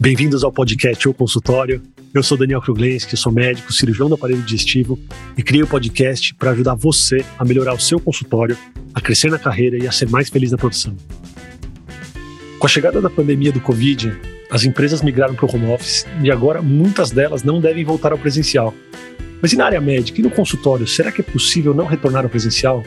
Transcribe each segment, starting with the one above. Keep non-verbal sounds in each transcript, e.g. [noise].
Bem-vindos ao podcast O Consultório. Eu sou Daniel Kruglenski, sou médico, cirurgião do aparelho digestivo e criei o um podcast para ajudar você a melhorar o seu consultório, a crescer na carreira e a ser mais feliz na profissão. Com a chegada da pandemia do Covid, as empresas migraram para o home office e agora muitas delas não devem voltar ao presencial. Mas e na área médica e no consultório, será que é possível não retornar ao presencial?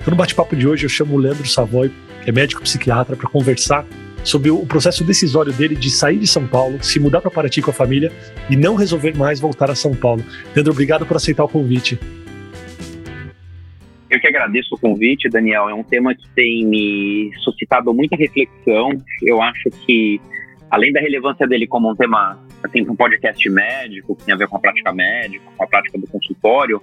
Então, no bate-papo de hoje, eu chamo o Leandro Savoy, que é médico psiquiatra, para conversar sobre o processo decisório dele de sair de São Paulo, se mudar para Paraty com a família e não resolver mais voltar a São Paulo. Leandro, obrigado por aceitar o convite. Eu que agradeço o convite, Daniel. É um tema que tem me suscitado muita reflexão. Eu acho que, além da relevância dele como um tema, assim, um podcast médico, que tem a ver com a prática médica, com a prática do consultório,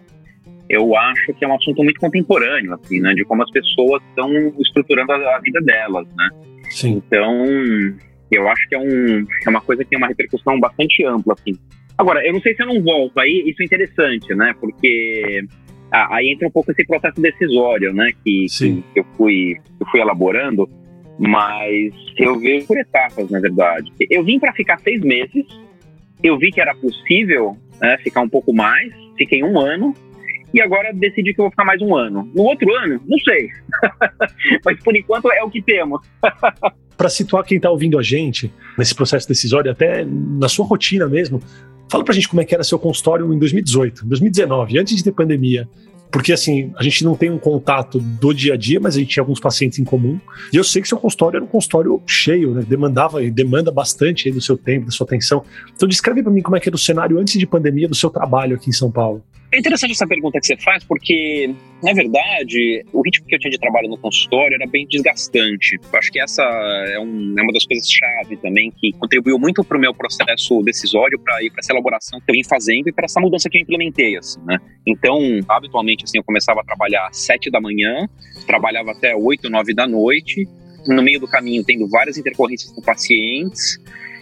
eu acho que é um assunto muito contemporâneo, assim, né, de como as pessoas estão estruturando a, a vida delas, né. Sim. Então, eu acho que é, um, é uma coisa que tem uma repercussão bastante ampla, assim. Agora, eu não sei se eu não volto, aí isso é interessante, né, porque aí entra um pouco esse processo decisório, né, que, que, eu, fui, eu fui elaborando, mas eu vejo por etapas, na verdade. Eu vim para ficar seis meses, eu vi que era possível né, ficar um pouco mais, fiquei um ano, e agora decidi que vou ficar mais um ano. No outro ano, não sei. [laughs] Mas por enquanto é o que temos. [laughs] Para situar quem está ouvindo a gente nesse processo decisório, até na sua rotina mesmo, fala para a gente como é que era seu consultório em 2018, 2019, antes de ter pandemia. Porque assim, a gente não tem um contato do dia a dia, mas a gente tinha alguns pacientes em comum. E eu sei que seu consultório era um consultório cheio, né? Demandava e demanda bastante do seu tempo, da sua atenção. Então descreve para mim como é que era o cenário antes de pandemia do seu trabalho aqui em São Paulo. É interessante essa pergunta que você faz, porque, na verdade, o ritmo que eu tinha de trabalho no consultório era bem desgastante. Eu acho que essa é, um, é uma das coisas-chave também que contribuiu muito para o meu processo decisório, para ir para essa elaboração que eu vim fazendo e para essa mudança que eu implementei. Assim, né? Então, habitualmente, assim, eu começava a trabalhar às sete da manhã, trabalhava até oito, nove da noite, no meio do caminho tendo várias intercorrências com pacientes,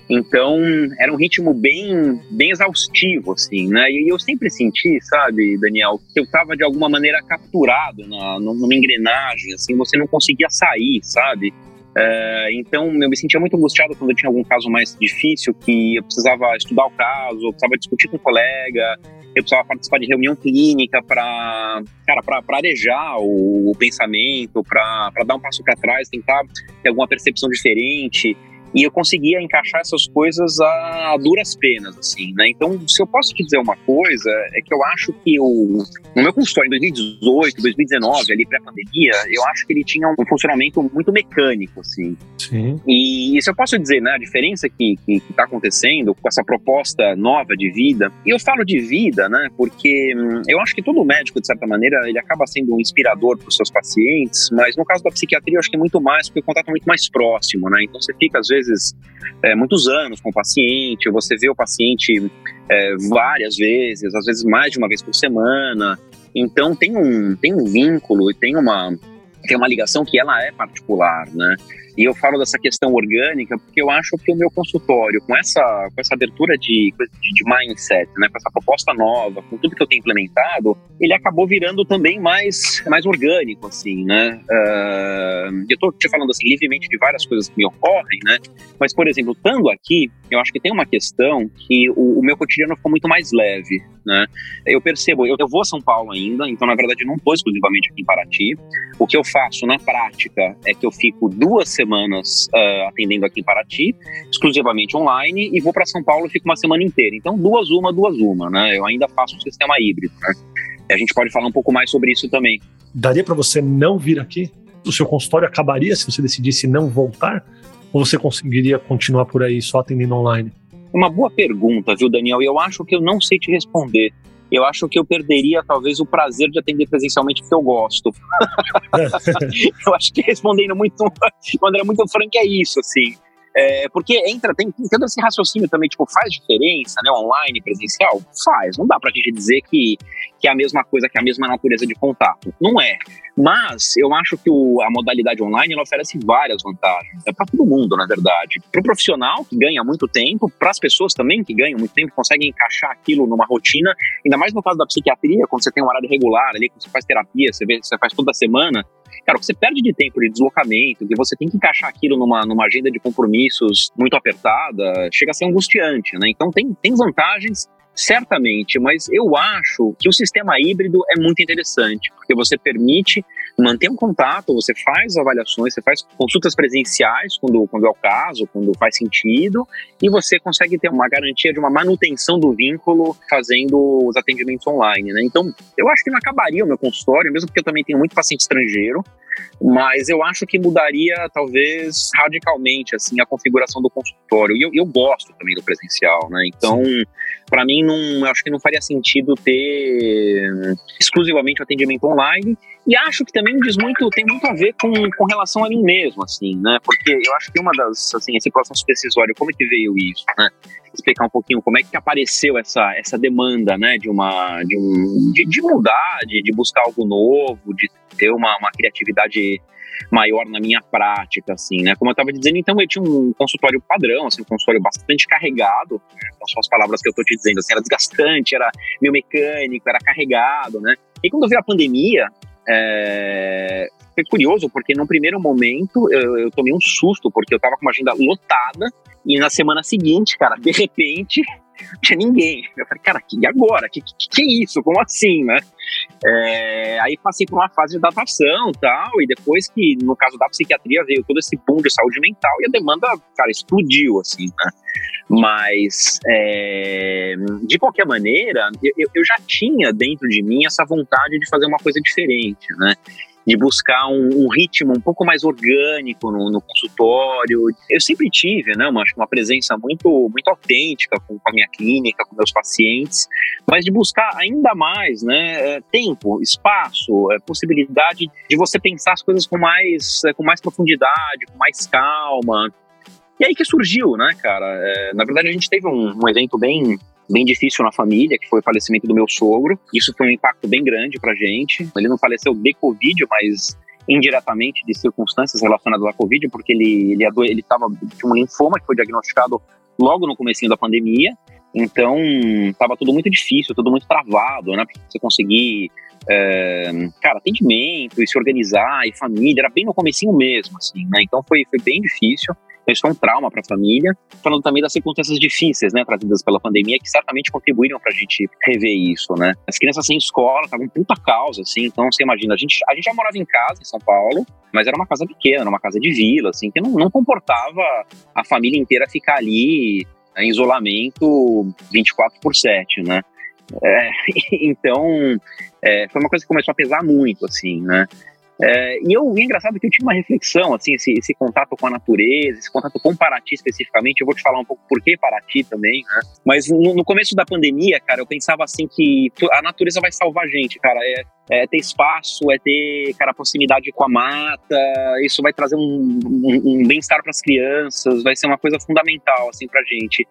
então, era um ritmo bem, bem exaustivo, assim, né? E eu sempre senti, sabe, Daniel, que eu estava de alguma maneira capturado na, numa engrenagem, assim, você não conseguia sair, sabe? É, então, eu me sentia muito angustiado quando eu tinha algum caso mais difícil, que eu precisava estudar o caso, eu precisava discutir com um colega, eu precisava participar de reunião clínica para, cara, para arejar o, o pensamento, para dar um passo para trás, tentar ter alguma percepção diferente. E eu conseguia encaixar essas coisas a duras penas, assim, né? Então, se eu posso te dizer uma coisa, é que eu acho que o, no meu consultório em 2018, 2019, ali pré-pandemia, eu acho que ele tinha um funcionamento muito mecânico, assim. Sim. E, se eu posso dizer, né, a diferença que, que, que tá acontecendo com essa proposta nova de vida, e eu falo de vida, né, porque hum, eu acho que todo médico, de certa maneira, ele acaba sendo um inspirador para os seus pacientes, mas no caso da psiquiatria, eu acho que é muito mais, porque o contato é muito mais próximo, né? Então você fica, às vezes, vezes é, muitos anos com o paciente, você vê o paciente é, várias vezes, às vezes mais de uma vez por semana. Então tem um, tem um vínculo e tem uma, tem uma ligação que ela é particular, né? E eu falo dessa questão orgânica porque eu acho que o meu consultório, com essa, com essa abertura de, de, mindset, né, com essa proposta nova, com tudo que eu tenho implementado, ele acabou virando também mais, mais orgânico, assim, né? Uh, eu estou te falando, assim, livremente de várias coisas que me ocorrem, né? Mas, por exemplo, estando aqui, eu acho que tem uma questão que o, o meu cotidiano ficou muito mais leve, né? Eu percebo, eu, eu vou a São Paulo ainda, então, na verdade, não estou exclusivamente aqui em Paraty. O que eu faço na prática é que eu fico duas semanas uh, atendendo aqui em Paraty, exclusivamente online, e vou para São Paulo e fico uma semana inteira. Então, duas uma, duas uma, né? Eu ainda faço um sistema híbrido, né? A gente pode falar um pouco mais sobre isso também. Daria para você não vir aqui? O seu consultório acabaria se você decidisse não voltar? Ou você conseguiria continuar por aí só atendendo online? Uma boa pergunta, viu, Daniel? E eu acho que eu não sei te responder eu acho que eu perderia talvez o prazer de atender presencialmente porque eu gosto. [laughs] [laughs] eu acho que respondendo muito, de maneira muito franca é isso, assim. É, porque entra, tem, tem todo esse raciocínio também, tipo, faz diferença, né? Online, presencial? Faz. Não dá pra gente dizer que, que é a mesma coisa, que é a mesma natureza de contato. Não é. Mas eu acho que o, a modalidade online ela oferece várias vantagens. É para todo mundo, na verdade. Para o profissional, que ganha muito tempo, para as pessoas também, que ganham muito tempo, conseguem encaixar aquilo numa rotina, ainda mais no caso da psiquiatria, quando você tem um horário regular ali, quando você faz terapia, você, vê, você faz toda semana, cara, o que você perde de tempo de deslocamento, que você tem que encaixar aquilo numa, numa agenda de compromissos muito apertada, chega a ser angustiante, né? Então tem, tem vantagens, certamente, mas eu acho que o sistema híbrido é muito interessante, porque você permite manter um contato, você faz avaliações, você faz consultas presenciais quando, quando é o caso, quando faz sentido, e você consegue ter uma garantia de uma manutenção do vínculo fazendo os atendimentos online, né? Então, eu acho que não acabaria o meu consultório, mesmo porque eu também tenho muito paciente estrangeiro, mas eu acho que mudaria talvez radicalmente assim a configuração do consultório. E eu, eu gosto também do presencial, né? Então, para mim não, acho que não faria sentido ter exclusivamente o atendimento online. E acho que também diz muito, tem muito a ver com, com relação a mim mesmo, assim, né? Porque eu acho que uma das, assim, esse processo decisório, como é que veio isso, né? Explicar um pouquinho como é que apareceu essa, essa demanda, né? De uma, de um, de, de mudar, de, de buscar algo novo, de ter uma, uma criatividade maior na minha prática, assim, né? Como eu estava dizendo, então eu tinha um consultório padrão, assim, um consultório bastante carregado, né? São as palavras que eu estou te dizendo, assim, era desgastante, era meio mecânico, era carregado, né? E quando veio a pandemia, é... foi curioso, porque no primeiro momento eu, eu tomei um susto, porque eu estava com uma agenda lotada, e na semana seguinte, cara, de repente, não tinha ninguém. Eu falei, cara, e agora? Que, que, que é isso? Como assim, né? É, aí passei por uma fase de adaptação tal, e depois que, no caso da psiquiatria, veio todo esse boom de saúde mental e a demanda, cara, explodiu, assim, né? Mas, é, de qualquer maneira, eu, eu já tinha dentro de mim essa vontade de fazer uma coisa diferente, né? De buscar um, um, ritmo um pouco mais orgânico no, no, consultório. Eu sempre tive, né, uma, uma presença muito, muito autêntica com, com, a minha clínica, com meus pacientes, mas de buscar ainda mais, né, é, tempo, espaço, é, possibilidade de você pensar as coisas com mais, é, com mais profundidade, com mais calma. E aí que surgiu, né, cara? Na verdade, a gente teve um, um evento bem bem difícil na família, que foi o falecimento do meu sogro. Isso foi um impacto bem grande pra gente. Ele não faleceu de Covid, mas indiretamente de circunstâncias relacionadas à Covid, porque ele ele ele tava tinha um linfoma que foi diagnosticado logo no comecinho da pandemia. Então, tava tudo muito difícil, tudo muito travado, né? Pra você conseguir é, cara, atendimento e se organizar e família, era bem no comecinho mesmo, assim, né? Então foi, foi bem difícil. Isso foi um trauma para a família. Falando também das circunstâncias difíceis, né, trazidas pela pandemia, que certamente contribuíram para a gente rever isso, né. As crianças sem escola estavam puta causa, assim. Então, você imagina, a gente, a gente já morava em casa, em São Paulo, mas era uma casa pequena, era uma casa de vila, assim, que não, não comportava a família inteira ficar ali em isolamento 24 por 7, né. É, [laughs] então, é, foi uma coisa que começou a pesar muito, assim, né. É, e eu, e é engraçado que eu tive uma reflexão, assim, esse, esse, contato com a natureza, esse contato com Paraty especificamente, eu vou te falar um pouco por que Paraty também, né? Mas no, no, começo da pandemia, cara, eu pensava assim que a natureza vai salvar a gente, cara, é, é ter espaço, é ter, cara, proximidade com a mata, isso vai trazer um, um, um bem-estar para as crianças, vai ser uma coisa fundamental, assim, pra gente.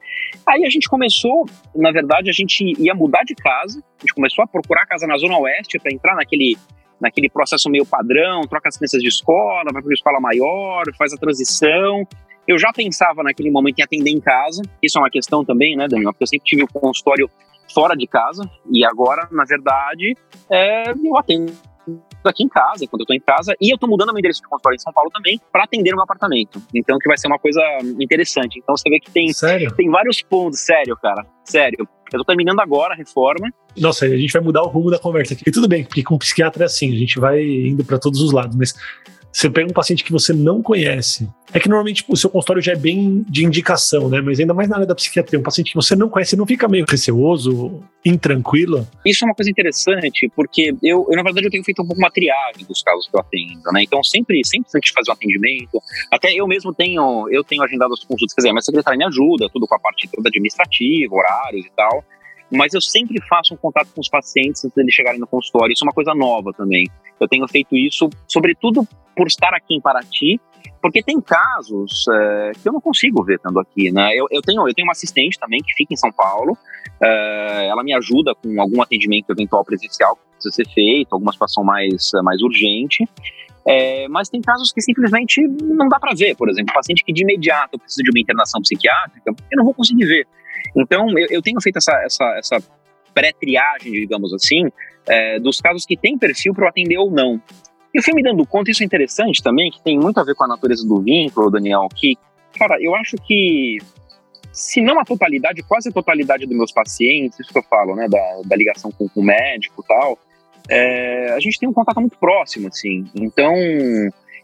Aí a gente começou, na verdade, a gente ia mudar de casa, a gente começou a procurar casa na Zona Oeste para entrar naquele naquele processo meio padrão, troca as crianças de escola, vai para uma escola maior, faz a transição. Eu já pensava naquele momento em atender em casa, isso é uma questão também, né, Daniel? Porque eu sempre tive o um consultório fora de casa e agora, na verdade, é, eu atendo aqui em casa, quando eu tô em casa, e eu tô mudando meu endereço de consultório em São Paulo também para atender o meu apartamento. Então, que vai ser uma coisa interessante. Então, você vê que tem, tem vários pontos, sério, cara, sério. Eu tô terminando agora a reforma. Nossa, a gente vai mudar o rumo da conversa aqui. E tudo bem, porque com psiquiatra é assim, a gente vai indo para todos os lados, mas você pega um paciente que você não conhece. É que normalmente o seu consultório já é bem de indicação, né? Mas ainda mais na área da psiquiatria, um paciente que você não conhece, não fica meio receoso, intranquilo? Isso é uma coisa interessante, porque eu, eu na verdade, eu tenho feito um pouco uma triagem dos casos que eu atendo, né? Então, sempre, sempre antes de fazer um atendimento, até eu mesmo tenho, eu tenho agendado as consultas, quer dizer, minha secretária me ajuda, tudo com a parte toda administrativa, horários e tal mas eu sempre faço um contato com os pacientes antes deles chegarem no consultório. Isso é uma coisa nova também. Eu tenho feito isso, sobretudo por estar aqui em Paraty, porque tem casos é, que eu não consigo ver estando aqui, né? Eu, eu, tenho, eu tenho uma assistente também que fica em São Paulo, é, ela me ajuda com algum atendimento eventual presencial que precisa ser feito, alguma situação mais, mais urgente. É, mas tem casos que simplesmente não dá para ver, por exemplo, paciente que de imediato precisa de uma internação psiquiátrica, eu não vou conseguir ver. Então, eu, eu tenho feito essa, essa, essa pré-triagem, digamos assim, é, dos casos que têm perfil para atender ou não. E eu fui me dando conta, isso é interessante também, que tem muito a ver com a natureza do vínculo, Daniel, que, cara, eu acho que se não a totalidade, quase a totalidade dos meus pacientes, isso que eu falo, né, da, da ligação com, com o médico e tal, é, a gente tem um contato muito próximo, assim. Então,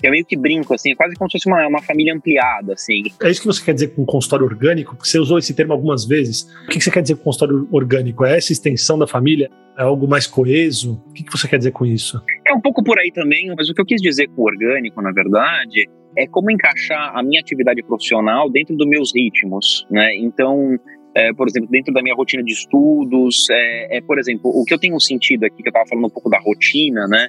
eu meio que brinco, assim, é quase como se fosse uma, uma família ampliada, assim. É isso que você quer dizer com consultório orgânico? Porque você usou esse termo algumas vezes. O que você quer dizer com consultório orgânico? É essa extensão da família? É algo mais coeso? O que você quer dizer com isso? É um pouco por aí também, mas o que eu quis dizer com orgânico, na verdade, é como encaixar a minha atividade profissional dentro dos meus ritmos, né? Então, é, por exemplo, dentro da minha rotina de estudos, é, é, por exemplo, o que eu tenho sentido aqui, que eu estava falando um pouco da rotina, né?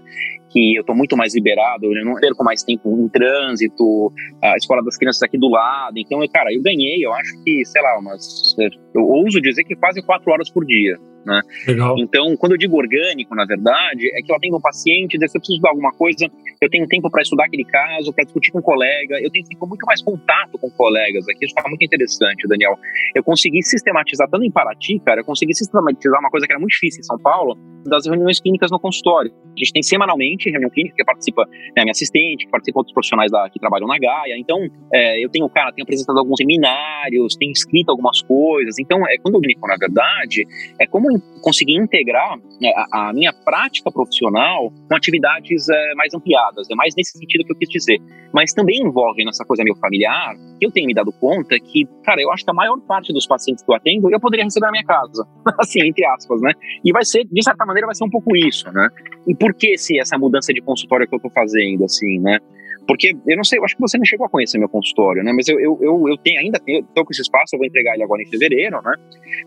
Que eu estou muito mais liberado, eu não perco mais tempo em trânsito, a escola das crianças aqui do lado. Então, cara, eu ganhei, eu acho que, sei lá, umas. Eu ouso dizer que quase quatro horas por dia. Né? Legal. Então, quando eu digo orgânico, na verdade, é que eu atendo um paciente, se eu preciso de alguma coisa, eu tenho tempo para estudar aquele caso, para discutir com um colega, eu tenho tempo muito mais contato com colegas aqui, isso está muito interessante, Daniel. Eu consegui sistematizar, tanto em Paraty, cara, eu consegui sistematizar uma coisa que era muito difícil em São Paulo, das reuniões clínicas no consultório. A gente tem semanalmente reunião clínica, que participa né, minha assistente, que participa outros profissionais da, que trabalham na Gaia. Então, é, eu tenho, cara, tenho apresentado alguns seminários, tenho escrito algumas coisas. Então, é, quando eu brinco, na verdade, é como conseguir integrar né, a, a, minha prática profissional com atividades é, mais ampliadas. É mais nesse sentido que eu quis dizer. Mas também envolve nessa coisa meio familiar, que eu tenho me dado conta que, cara, eu acho que a maior parte dos pacientes que eu atendo, eu poderia receber na minha casa. [laughs] assim, entre aspas, né? E vai ser, de certa maneira, vai ser um pouco isso, né? E por que se essa mudança de consultório que eu tô fazendo, assim, né? Porque eu não sei, eu acho que você não chegou a conhecer meu consultório, né? Mas eu, eu, eu, eu tenho ainda tenho, tô com esse espaço, eu vou entregar ele agora em fevereiro, né?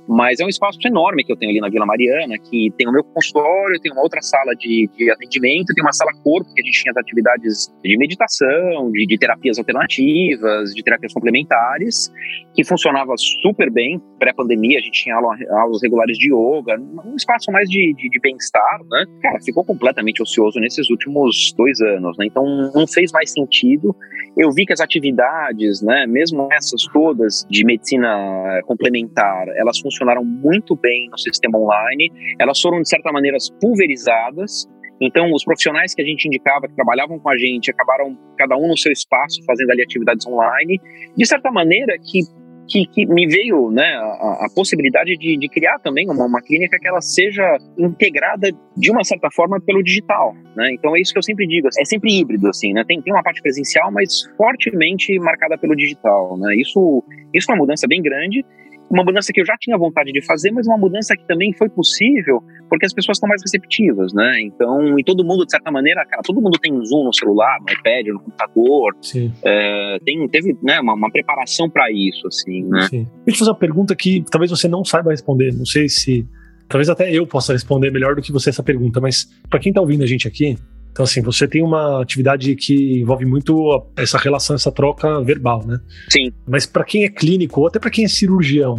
Mas é um espaço enorme que eu tenho ali na Vila Mariana, que tem o meu consultório, tem uma outra sala de, de atendimento, tem uma sala corpo, que a gente tinha as atividades de meditação, de, de terapias alternativas, de terapias complementares, que funcionava super bem. Pré-pandemia, a gente tinha aula, aulas regulares de yoga, um espaço mais de, de, de bem-estar, né? Cara, ficou completamente ocioso nesses últimos dois anos, né? Então não fez mais sentido. Eu vi que as atividades, né, mesmo essas todas de medicina complementar, elas funcionaram muito bem no sistema online. Elas foram de certa maneira pulverizadas. Então, os profissionais que a gente indicava, que trabalhavam com a gente, acabaram cada um no seu espaço, fazendo ali atividades online. De certa maneira, que que, que me veio né, a, a possibilidade de, de, criar também uma, uma, clínica que ela seja integrada de uma certa forma pelo digital. Né? Então é isso que eu sempre digo, é sempre híbrido, assim, né? tem, tem uma parte presencial, mas fortemente marcada pelo digital. Né? Isso, isso é uma mudança bem grande uma mudança que eu já tinha vontade de fazer, mas uma mudança que também foi possível porque as pessoas estão mais receptivas, né? Então, e todo mundo, de certa maneira, cara, todo mundo tem um Zoom no celular, no iPad, no computador. Sim. É, tem, teve né, uma, uma preparação para isso, assim, né? Sim. Deixa eu fazer uma pergunta que talvez você não saiba responder, não sei se... Talvez até eu possa responder melhor do que você essa pergunta, mas para quem está ouvindo a gente aqui, então, assim, você tem uma atividade que envolve muito essa relação, essa troca verbal, né? Sim. Mas para quem é clínico, ou até para quem é cirurgião,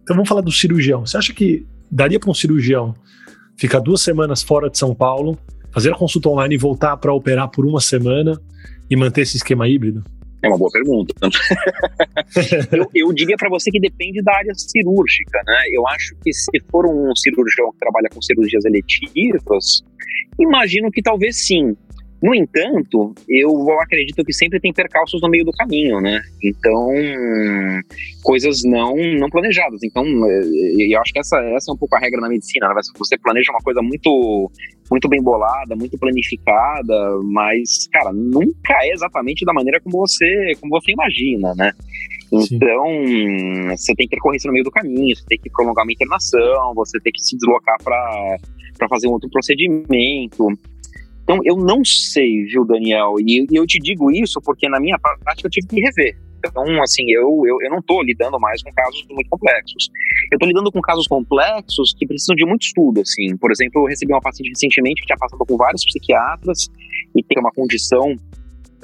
então vamos falar do cirurgião. Você acha que daria para um cirurgião ficar duas semanas fora de São Paulo, fazer a consulta online e voltar para operar por uma semana e manter esse esquema híbrido? É uma boa pergunta. [laughs] eu, eu, diria para você que depende da área cirúrgica, né? Eu acho que se for um cirurgião que trabalha com cirurgias eletivas, imagino que talvez sim. No entanto, eu acredito que sempre tem percalços no meio do caminho, né? Então, coisas não não planejadas. Então, eh, eu acho que essa, essa é um pouco a regra na medicina. Né? Você planeja uma coisa muito muito bem bolada, muito planificada, mas, cara, nunca é exatamente da maneira como você como você imagina, né? Então, Sim. você tem que percorrer no meio do caminho, você tem que prolongar uma internação, você tem que se deslocar para fazer um outro procedimento. Então, eu não sei, viu, Daniel? E, e, eu te digo isso porque na minha prática eu tive que rever. Então, assim, eu, eu, eu não estou lidando mais com casos muito complexos. Eu estou lidando com casos complexos que precisam de muito estudo, assim. Por exemplo, eu recebi uma paciente recentemente que tinha passado por vários psiquiatras e tem uma condição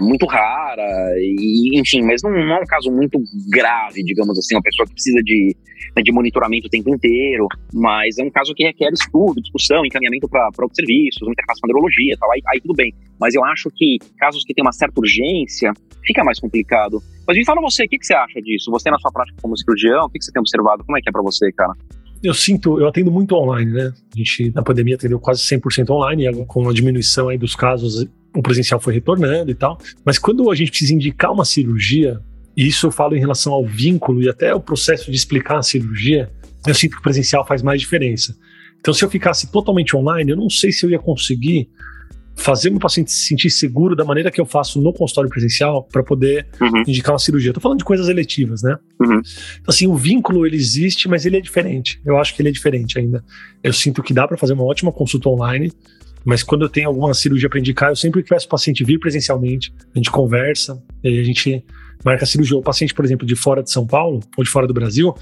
muito rara, e, enfim, mas não, não, é um caso muito grave, digamos assim, uma pessoa que precisa de, né, de monitoramento o tempo inteiro, mas é um caso que requer estudo, discussão, encaminhamento para outros serviços, interface com neurologia tal, aí, aí tudo bem. Mas eu acho que casos que têm uma certa urgência, fica mais complicado. Mas me fala você, o que, que você acha disso? Você na sua prática como cirurgião, o que, que você tem observado? Como é que é para você, cara? eu sinto, eu atendo muito online, né? A gente, na pandemia, atendeu quase 100% online, com a diminuição aí dos casos o presencial foi retornando e tal. Mas quando a gente precisa indicar uma cirurgia, e isso eu falo em relação ao vínculo e até o processo de explicar a cirurgia, eu sinto que o presencial faz mais diferença. Então, se eu ficasse totalmente online, eu não sei se eu ia conseguir fazer meu paciente se sentir seguro da maneira que eu faço no consultório presencial para poder uhum. indicar uma cirurgia. Estou falando de coisas eletivas, né? Uhum. Então, assim, o vínculo ele existe, mas ele é diferente. Eu acho que ele é diferente ainda. Eu sinto que dá para fazer uma ótima consulta online, mas quando eu tenho alguma cirurgia para indicar, eu sempre peço o paciente vir presencialmente, a gente conversa, a gente marca a cirurgia. O paciente, por exemplo, de fora de São Paulo ou de fora do Brasil,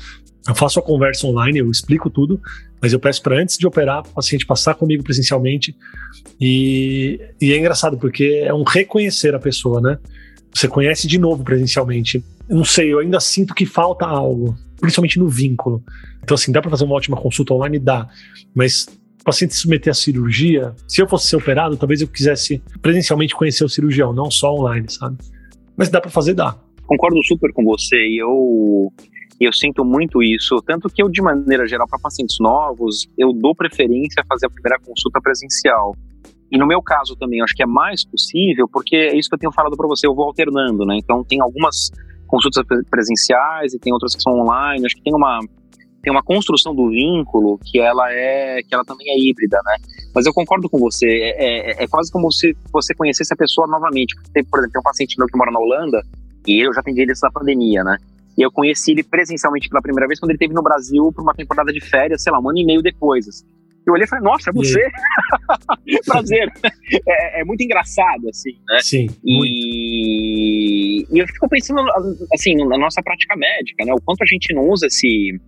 eu faço a conversa online, eu explico tudo, mas eu peço para antes de operar, o paciente passar comigo presencialmente. E, e é engraçado, porque é um reconhecer a pessoa, né? Você conhece de novo presencialmente. Não sei, eu ainda sinto que falta algo, principalmente no vínculo. Então, assim, dá para fazer uma ótima consulta online? Dá. Mas o paciente se submeter à cirurgia, se eu fosse ser operado, talvez eu quisesse presencialmente conhecer o cirurgião, não só online, sabe? Mas dá para fazer, dá. Concordo super com você. E eu eu sinto muito isso, tanto que eu, de maneira geral, para pacientes novos, eu dou preferência a fazer a primeira consulta presencial. E no meu caso também, acho que é mais possível, porque é isso que eu tenho falado para você, eu vou alternando, né? Então, tem algumas consultas presenciais e tem outras que são online. Acho que tem uma tem uma construção do vínculo que ela é que ela também é híbrida, né? Mas eu concordo com você, é, é, é quase como se você conhecesse a pessoa novamente. Tem, por exemplo, tem um paciente meu que mora na Holanda e eu já atendi ele antes da pandemia, né? E eu conheci ele presencialmente pela primeira vez quando ele esteve no Brasil por uma temporada de férias, sei lá, um ano e meio depois. Assim. Eu olhei e falei, nossa, é você? [laughs] Prazer. É, é, muito engraçado, assim, né? Sim. E, e eu fico pensando, assim, na nossa prática médica, né? O quanto a gente não usa esse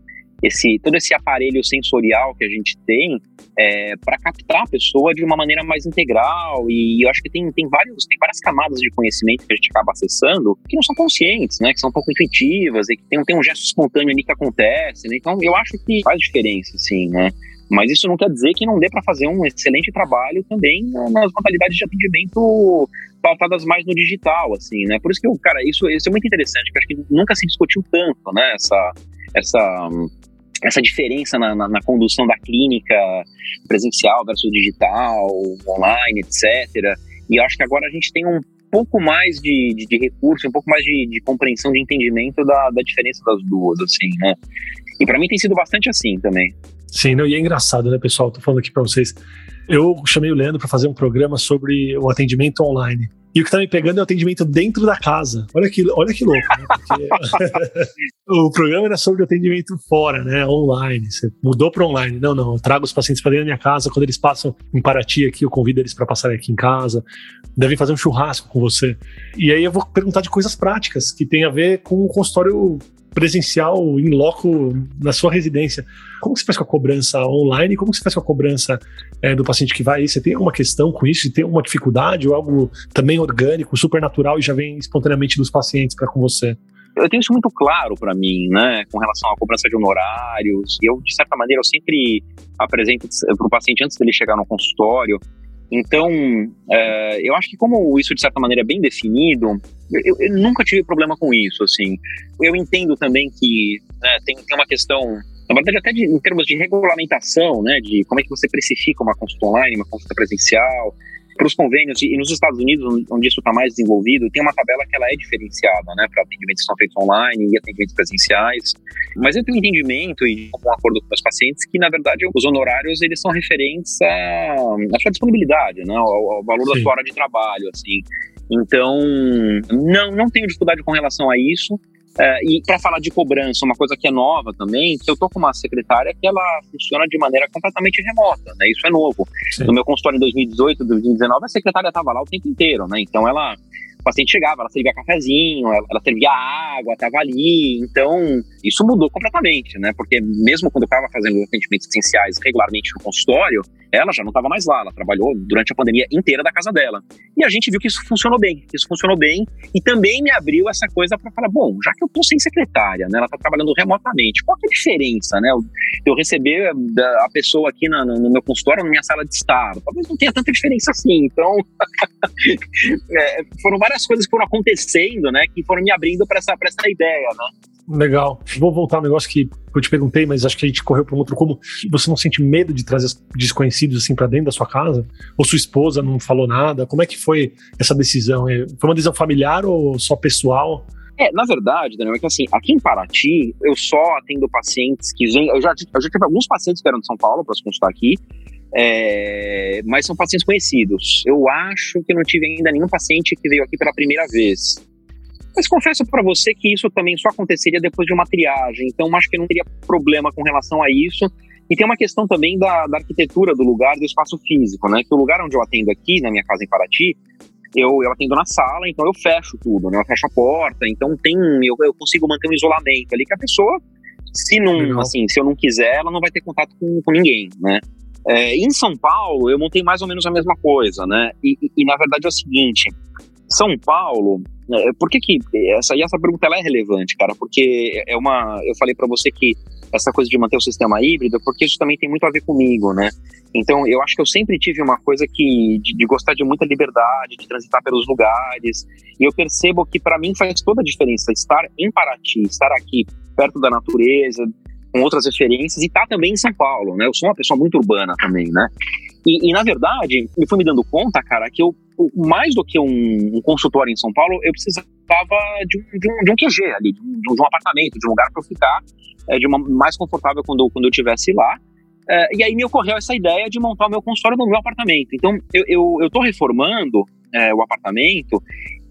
esse todo esse aparelho sensorial que a gente tem é, para captar a pessoa de uma maneira mais integral e eu acho que tem, tem, vários, tem várias camadas de conhecimento que a gente acaba acessando que não são conscientes, né, que são um pouco intuitivas e que tem, tem um gesto espontâneo ali que acontece, né? então eu acho que faz diferença, sim, né, mas isso não quer dizer que não dê para fazer um excelente trabalho também nas modalidades de atendimento pautadas mais no digital, assim, né? Por isso que, cara, isso, isso é muito interessante, porque acho que nunca se discutiu tanto, né? Essa, essa essa diferença na, na, na, condução da clínica presencial versus digital, online, etc. E acho que agora a gente tem um pouco mais de, de, de recurso, um pouco mais de, de compreensão, de entendimento da, da, diferença das duas, assim, né? E para mim tem sido bastante assim também. Sim, não, e é engraçado, né, pessoal? Tô falando aqui para vocês. Eu chamei o Leandro para fazer um programa sobre o atendimento online. E o que tá me pegando é o atendimento dentro da casa. Olha que, olha que louco, né? Porque [laughs] o programa era sobre o atendimento fora, né? Online. Você mudou para online. Não, não. Eu trago os pacientes para dentro da minha casa. Quando eles passam em Paraty aqui, eu convido eles para passarem aqui em casa. Devem fazer um churrasco com você. E aí eu vou perguntar de coisas práticas que tem a ver com o consultório presencial em loco na sua residência. Como você faz com a cobrança online? Como você faz com a cobrança é, do paciente que vai? Você tem alguma questão com isso? Tem alguma dificuldade ou algo também orgânico, super natural e já vem espontaneamente dos pacientes para com você? eu tenho isso muito claro para mim, né, com relação à cobrança de honorários. Eu, de certa maneira, eu sempre apresento para o paciente antes dele chegar no consultório então, é, eu acho que como isso de certa maneira é bem definido, eu, eu, nunca tive problema com isso, assim. Eu entendo também que né, tem, tem uma questão, na verdade até de, em termos de regulamentação, né, de como é que você precifica uma consulta online, uma consulta presencial, para os convênios, e nos Estados Unidos, onde isso está mais desenvolvido, tem uma tabela que ela é diferenciada, né, para atendimentos que são feitos online e atendimentos presenciais. Mas eu tenho entendimento e um acordo com os pacientes que, na verdade, os honorários eles são referentes à, à sua disponibilidade, né, ao, ao valor Sim. da sua hora de trabalho, assim. Então, não, não tenho dificuldade com relação a isso. É, e para falar de cobrança, uma coisa que é nova também, que eu tô com uma secretária que ela funciona de maneira completamente remota, né? Isso é novo. Sim. No meu consultório em 2018, 2019, a secretária estava lá o tempo inteiro, né? Então ela o paciente chegava, ela servia cafezinho, ela, ela servia água, estava ali. Então, isso mudou completamente, né? Porque mesmo quando eu estava fazendo atendimentos essenciais regularmente no consultório, ela já não estava mais lá, ela trabalhou durante a pandemia inteira da casa dela. E a gente viu que isso funcionou bem, isso funcionou bem e também me abriu essa coisa para falar, bom, já que eu tô sem secretária, né, ela tá trabalhando remotamente, qual que é a diferença, né? Eu receber a pessoa aqui na, no meu consultório, na minha sala de estar, talvez não tenha tanta diferença assim. Então, [laughs] é, foram várias coisas que foram acontecendo, né, que foram me abrindo para essa, essa ideia, né? Legal. Vou voltar ao negócio que eu te perguntei, mas acho que a gente correu para um outro como você não sente medo de trazer desconhecidos assim para dentro da sua casa? Ou sua esposa não falou nada? Como é que foi essa decisão? É, foi uma decisão familiar ou só pessoal? É, na verdade, Daniel, é que assim, aqui em Paraty, eu só atendo pacientes que vêm. Eu já, eu já tive alguns pacientes que eram de São Paulo para se consultar aqui, é, mas são pacientes conhecidos. Eu acho que não tive ainda nenhum paciente que veio aqui pela primeira vez. Mas confesso para você que isso também só aconteceria depois de uma triagem, então acho que não teria problema com relação a isso. E tem uma questão também da, da arquitetura do lugar, do espaço físico, né? Que o lugar onde eu atendo aqui, na minha casa em Paraty, eu, eu atendo na sala, então eu fecho tudo, né? Eu fecho a porta, então tem eu, eu consigo manter um isolamento ali que a pessoa, se não, Legal. assim, se eu não quiser, ela não vai ter contato com, com ninguém, né? É, em São Paulo, eu montei mais ou menos a mesma coisa, né? E, e, e na verdade é o seguinte: São Paulo, por que que essa, e essa pergunta ela é relevante, cara? Porque é uma, eu falei para você que essa coisa de manter o sistema híbrido, porque isso também tem muito a ver comigo, né? Então, eu acho que eu sempre tive uma coisa que de, de gostar de muita liberdade, de transitar pelos lugares, e eu percebo que para mim faz toda a diferença estar em Paraty, estar aqui perto da natureza, com outras referências, e tá também em São Paulo, né? Eu sou uma pessoa muito urbana também, né? E, e na verdade, eu fui me dando conta, cara, que eu, mais do que um, um consultório em São Paulo, eu precisava de um, de um, de um QG ali, de um, de um apartamento, de um lugar para ficar é, de uma mais confortável quando, quando eu estivesse lá. É, e aí me ocorreu essa ideia de montar o meu consultório no meu apartamento. Então, eu, tô reformando é, o apartamento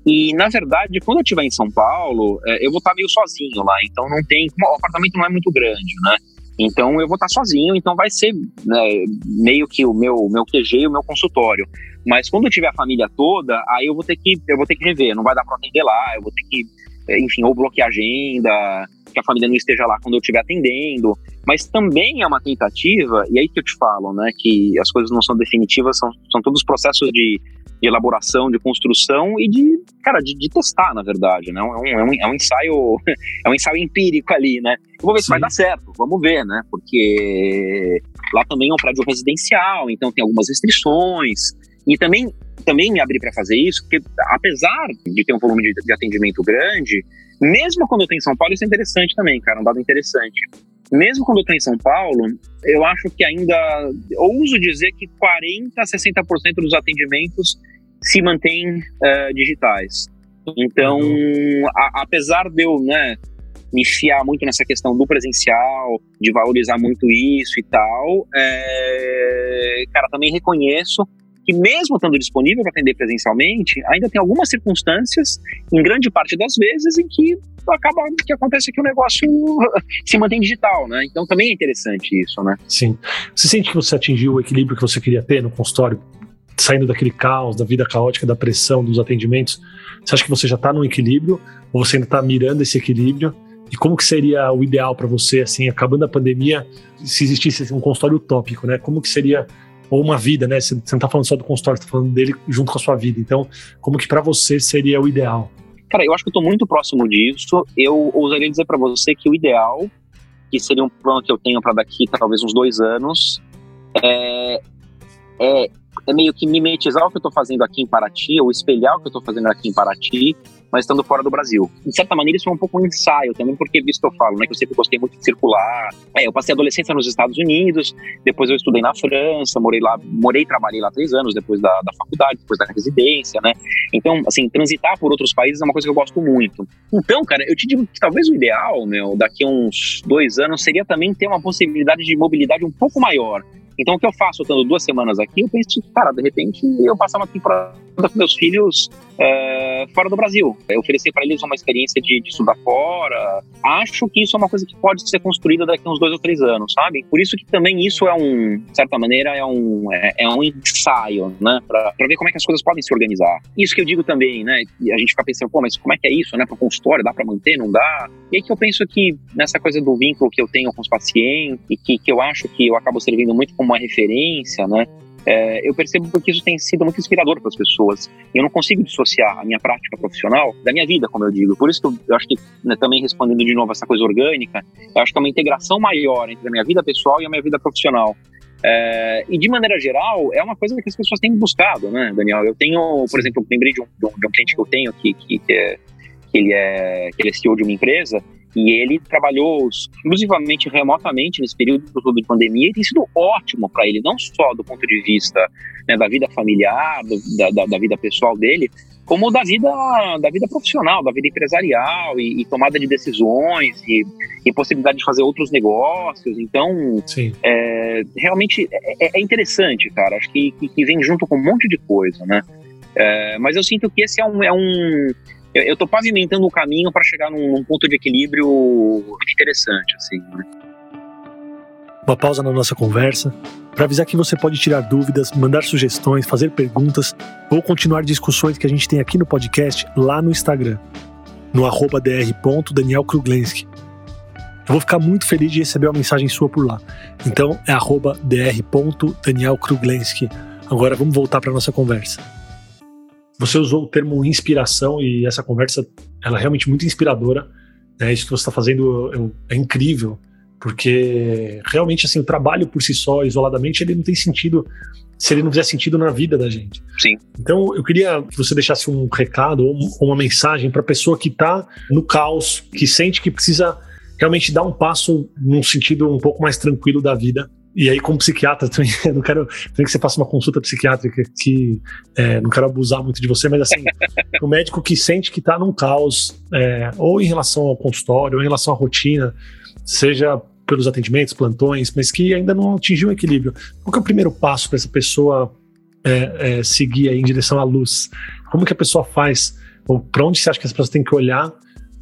e, na verdade, quando eu estiver em São Paulo, é, eu vou estar meio sozinho lá. Então, não tem. O apartamento não é muito grande, né? Então, eu vou estar sozinho. Então, vai ser né, meio que o meu, meu QG e o meu consultório. Mas quando eu tiver a família toda, aí eu vou ter que, eu vou ter que rever. Não vai dar para atender lá. Eu vou ter que, é, enfim, ou bloquear agenda, que a família não esteja lá quando eu estiver atendendo. Mas também é uma tentativa, e aí que eu te falo, né? Que as coisas não são definitivas, são, são todos processos de de elaboração, de construção e de, cara, de, de testar, na verdade, né? É um, é um, é um ensaio, [laughs] é um ensaio empírico ali, né? Eu vou ver Sim. se vai dar certo, vamos ver, né? Porque lá também é um prédio residencial, então tem algumas restrições. E também, também me abri para fazer isso, porque apesar de ter um volume de, de atendimento grande, mesmo quando eu tenho em São Paulo, isso é interessante também, cara, um dado interessante mesmo quando eu estou em São Paulo, eu acho que ainda, ouso dizer que 40% a 60% dos atendimentos se mantêm uh, digitais. Então, a, apesar de eu né, me enfiar muito nessa questão do presencial, de valorizar muito isso e tal, é, cara, também reconheço mesmo estando disponível para atender presencialmente, ainda tem algumas circunstâncias, em grande parte das vezes, em que acaba que acontece que o negócio [laughs] se mantém digital, né? Então também é interessante isso, né? Sim. Você sente que você atingiu o equilíbrio que você queria ter no consultório, saindo daquele caos, da vida caótica, da pressão, dos atendimentos? Você acha que você já está no equilíbrio ou você ainda está mirando esse equilíbrio? E como que seria o ideal para você, assim, acabando a pandemia, se existisse um consultório utópico, né? Como que seria ou uma vida, né? Você não está falando só do consultório, você está falando dele junto com a sua vida. Então, como que para você seria o ideal? Cara, eu acho que eu tô muito próximo disso. Eu ousaria dizer para você que o ideal, que seria um plano que eu tenho para daqui talvez uns dois anos, é, é, é meio que mimetizar o que eu tô fazendo aqui em Paraty, ou espelhar o que eu tô fazendo aqui em Paraty, mas estando fora do Brasil. De certa maneira, isso é um pouco um ensaio também, porque, visto que eu falo, né, que eu sempre gostei muito de circular. É, eu passei a adolescência nos Estados Unidos, depois eu estudei na França, morei lá, morei e trabalhei lá três anos depois da, da faculdade, depois da residência, né? Então, assim, transitar por outros países é uma coisa que eu gosto muito. Então, cara, eu te digo que talvez o ideal, meu, daqui a uns dois anos, seria também ter uma possibilidade de mobilidade um pouco maior. Então, o que eu faço estando duas semanas aqui, eu penso, cara, de repente eu passar uma temporada com meus filhos é, fora do Brasil. Eu oferecer para eles uma experiência de, de, estudar fora. Acho que isso é uma coisa que pode ser construída daqui a uns dois ou três anos, sabe? Por isso que também isso é um, de certa maneira, é um, é, é um ensaio, né? Para ver como é que as coisas podem se organizar. Isso que eu digo também, né? E a gente fica pensando, pô, mas como é que é isso, né? Para consultório, dá para manter, não dá? E aí que eu penso que nessa coisa do vínculo que eu tenho com os pacientes e que, que eu acho que eu acabo servindo muito como uma referência, né? é, eu percebo que isso tem sido muito inspirador para as pessoas. Eu não consigo dissociar a minha prática profissional da minha vida, como eu digo. Por isso que eu, eu acho que, né, também respondendo de novo essa coisa orgânica, eu acho que é uma integração maior entre a minha vida pessoal e a minha vida profissional. É, e de maneira geral, é uma coisa que as pessoas têm buscado, né, Daniel? Eu tenho, por exemplo, lembrei de um, de um, cliente que eu tenho que, que, que, é, que, ele é, que ele é CEO de uma empresa E ele trabalhou exclusivamente remotamente nesse período todo de pandemia e tem sido ótimo para ele, não só do ponto de vista né, da vida familiar, do, da, da, da, vida pessoal dele, como da vida, da vida profissional, da vida empresarial e, e tomada de decisões e, e, possibilidade de fazer outros negócios. Então, é, realmente é, é, interessante, cara. Acho que, que, que, vem junto com um monte de coisa, né? É, mas eu sinto que esse é um, é um eu estou pavimentando o caminho para chegar num, num, ponto de equilíbrio interessante, assim. Né? Uma pausa na nossa conversa para avisar que você pode tirar dúvidas, mandar sugestões, fazer perguntas ou continuar discussões que a gente tem aqui no podcast lá no Instagram, no arroba dr.danielkruglenski. Eu vou ficar muito feliz de receber uma mensagem sua por lá. Então é arroba dr.danielkruglenski. Agora vamos voltar para nossa conversa. Você usou o termo inspiração e essa conversa ela é realmente muito inspiradora. Né? Isso que você está fazendo é, é, incrível, porque realmente assim o trabalho por si só, isoladamente, ele não tem sentido se ele não fizer sentido na vida da gente. Sim. Então eu queria que você deixasse um recado ou uma mensagem para a pessoa que está no caos, que sente que precisa realmente dar um passo num sentido um pouco mais tranquilo da vida e aí, como psiquiatra, também, [laughs] não quero que você faça uma consulta psiquiátrica que é, não quero abusar muito de você, mas assim, [laughs] o médico que sente que está num caos, é, ou em relação ao consultório, ou em relação à rotina, seja pelos atendimentos, plantões, mas que ainda não atingiu o equilíbrio. Qual é o primeiro passo para essa pessoa é, é, seguir em direção à luz? Como que a pessoa faz? Ou para onde você acha que as pessoas têm que olhar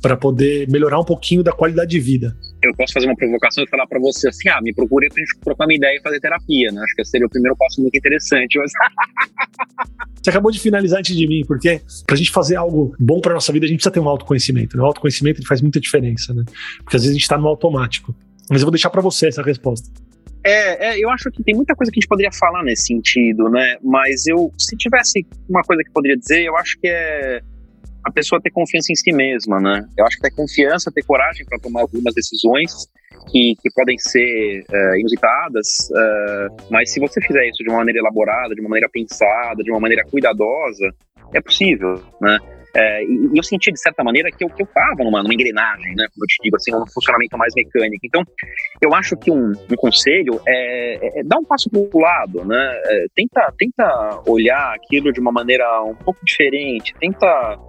para poder melhorar um pouquinho da qualidade de vida. Eu posso fazer uma provocação e falar para você assim: ah, me procure para a gente trocar uma ideia e fazer terapia, né? Acho que seria o primeiro passo muito interessante. Mas... [laughs] Você acabou de finalizar antes de mim, porque para a gente fazer algo bom para nossa vida, a gente precisa ter um autoconhecimento. Né? O autoconhecimento faz muita diferença, né? Porque às vezes a gente está no automático. Mas eu vou deixar para você essa resposta. É, é, eu acho que tem muita coisa que a gente poderia falar nesse sentido, né? Mas eu, se tivesse uma coisa que eu poderia dizer, eu acho que é a pessoa ter confiança em si mesma, né? Eu acho que ter confiança, ter coragem para tomar algumas decisões que, que podem ser uh, inusitadas, uh, mas se você fizer isso de uma maneira elaborada, de uma maneira pensada, de uma maneira cuidadosa, é possível, né? É, e, eu senti, de certa maneira, que eu, que eu tava numa, numa engrenagem, né? Como eu te digo, assim, um funcionamento mais mecânico. Então, eu acho que um, um conselho é, é, é, dar um passo para o lado, né? É, tenta, tenta olhar aquilo de uma maneira um pouco diferente, tenta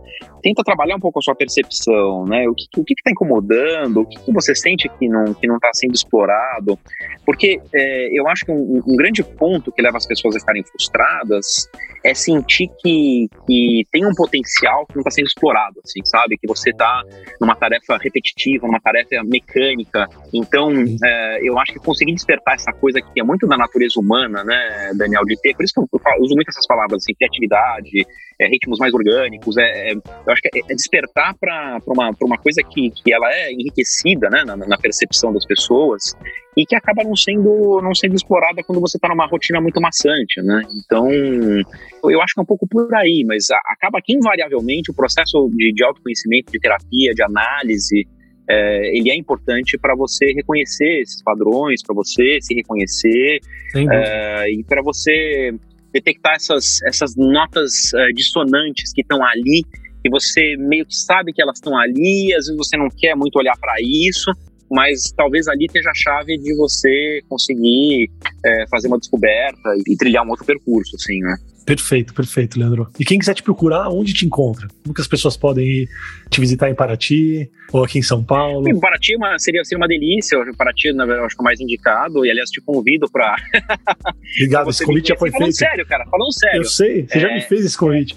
tenta trabalhar um pouco a sua percepção, né? O que que está incomodando, o que, que, você sente que não que não está sendo explorado, porque é, eu acho que um, um, grande ponto que leva as pessoas a estarem frustradas é sentir que, que tem um potencial não está sendo explorado, assim, sabe? Que você está numa tarefa repetitiva, numa tarefa mecânica. Então, é, eu acho que conseguir despertar essa coisa que é muito da natureza humana, né, Daniel, de ter. Por isso que eu, eu uso muito essas palavras, assim, criatividade, é, ritmos mais orgânicos, é, é eu acho que é, é despertar para uma, uma coisa que, que ela é enriquecida né, na, na, percepção das pessoas e que acaba não sendo, não sendo explorada quando você está numa rotina muito maçante, né? Então, eu acho que é um pouco por aí, mas acaba que invariavelmente o processo de, de autoconhecimento, de terapia, de análise, é, ele é importante para você reconhecer esses padrões, para você se reconhecer é, e para você detectar essas, essas notas uh, dissonantes que estão ali que você meio que sabe que elas estão ali, às vezes você não quer muito olhar para isso, mas talvez ali esteja a chave de você conseguir é, fazer uma descoberta e, trilhar um outro percurso, assim, né? Perfeito, perfeito, Leandro. E quem quiser te procurar, onde te encontra? Como que as pessoas podem ir te visitar em Paraty ou aqui em São Paulo? Em Paraty é uma, seria, seria uma delícia. Paraty, na verdade, acho que é o mais indicado. E, aliás, te convido para. [laughs] [laughs] Obrigado, esse convite já foi falando feito. Falando sério, cara, falando sério. Eu sei, você é... já me fez esse convite.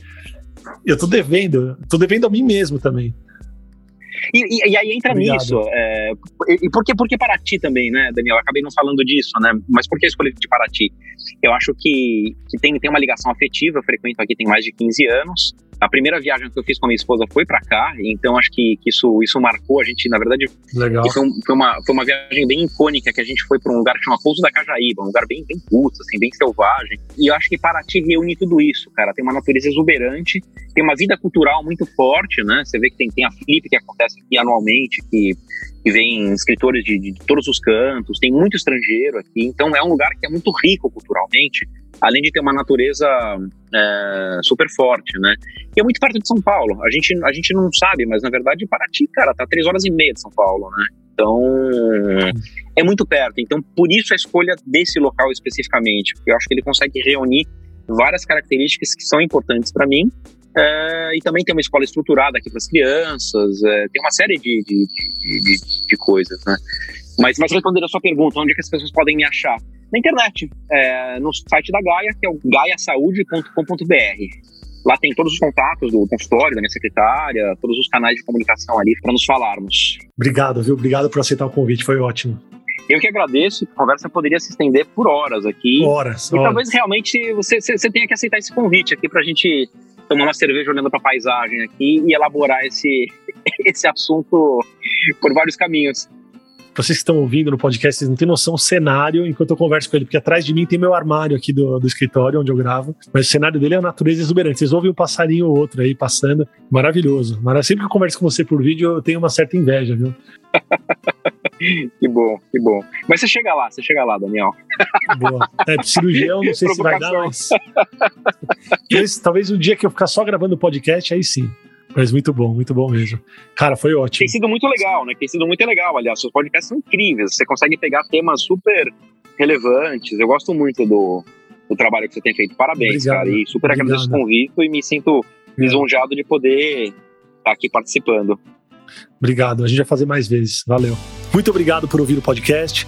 Eu tô devendo, tô devendo a mim mesmo também. E, e, e, aí entra Obrigado. nisso. É, e por que, por que Paraty também, né, Daniel? Eu acabei não falando disso, né? Mas por que escolhi de Paraty? Eu acho que, que tem, tem uma ligação afetiva. Eu frequento aqui tem mais de 15 anos. A primeira viagem que eu fiz com a minha esposa foi para cá, então acho que, que, isso, isso marcou a gente. Na verdade, Legal. Foi, foi, uma, foi uma viagem bem icônica que a gente foi para um lugar que chama Pouso da Cajaíba, um lugar bem, bem curto, assim, bem selvagem. E eu acho que Paraty reúne tudo isso, cara. Tem uma natureza exuberante, tem uma vida cultural muito forte, né? Você vê que tem, tem a Flip que acontece aqui anualmente, que que vem escritores de, de, todos os cantos, tem muito estrangeiro aqui, então é um lugar que é muito rico culturalmente, além de ter uma natureza é, super forte, né? E é muito perto de São Paulo. A gente, a gente não sabe, mas na verdade Paraty, cara, tá três horas e meia de São Paulo, né? Então é muito perto. Então por isso a escolha desse local especificamente, porque eu acho que ele consegue reunir várias características que são importantes para mim é, e também tem uma escola estruturada aqui para as crianças, é, tem uma série de, de, de, de, coisas, né? Mas, mas respondendo a sua pergunta, onde é que as pessoas podem me achar? Na internet, é, no site da Gaia, que é o gaiasaude.com.br. Lá tem todos os contatos do consultório, da minha secretária, todos os canais de comunicação ali para nos falarmos. Obrigado, viu? Obrigado por aceitar o convite, foi ótimo. Eu que agradeço, a conversa poderia se estender por horas aqui. Horas. E horas. talvez realmente você, você tenha que aceitar esse convite aqui para a gente tomar uma cerveja olhando para a paisagem aqui e elaborar esse, [laughs] esse assunto por vários caminhos. Vocês que estão ouvindo no podcast, vocês não têm noção do cenário enquanto eu converso com ele, porque atrás de mim tem meu armário aqui do, do escritório onde eu gravo, mas o cenário dele é a natureza exuberante. Vocês ouvem um passarinho ou outro aí passando, maravilhoso. Mas sempre que eu converso com você por vídeo, eu tenho uma certa inveja, viu? [laughs] que bom, que bom. Mas você chega lá, você chega lá, Daniel. Boa. É, cirurgião, não sei se vai dar, mas. talvez, talvez um dia que eu ficar só gravando o podcast, aí sim. Mas muito bom, muito bom mesmo. Cara, foi ótimo. Tem sido muito legal, né? Tem sido muito legal, aliás. Seus podcasts são incríveis. Você consegue pegar temas super relevantes. Eu gosto muito do, do trabalho que você tem feito. Parabéns, Obrigado. cara. E super Obrigado. agradeço o convite e me sinto lisonjeado de poder estar aqui participando. Obrigado. A gente vai fazer mais vezes. Valeu. Muito obrigado por ouvir o podcast.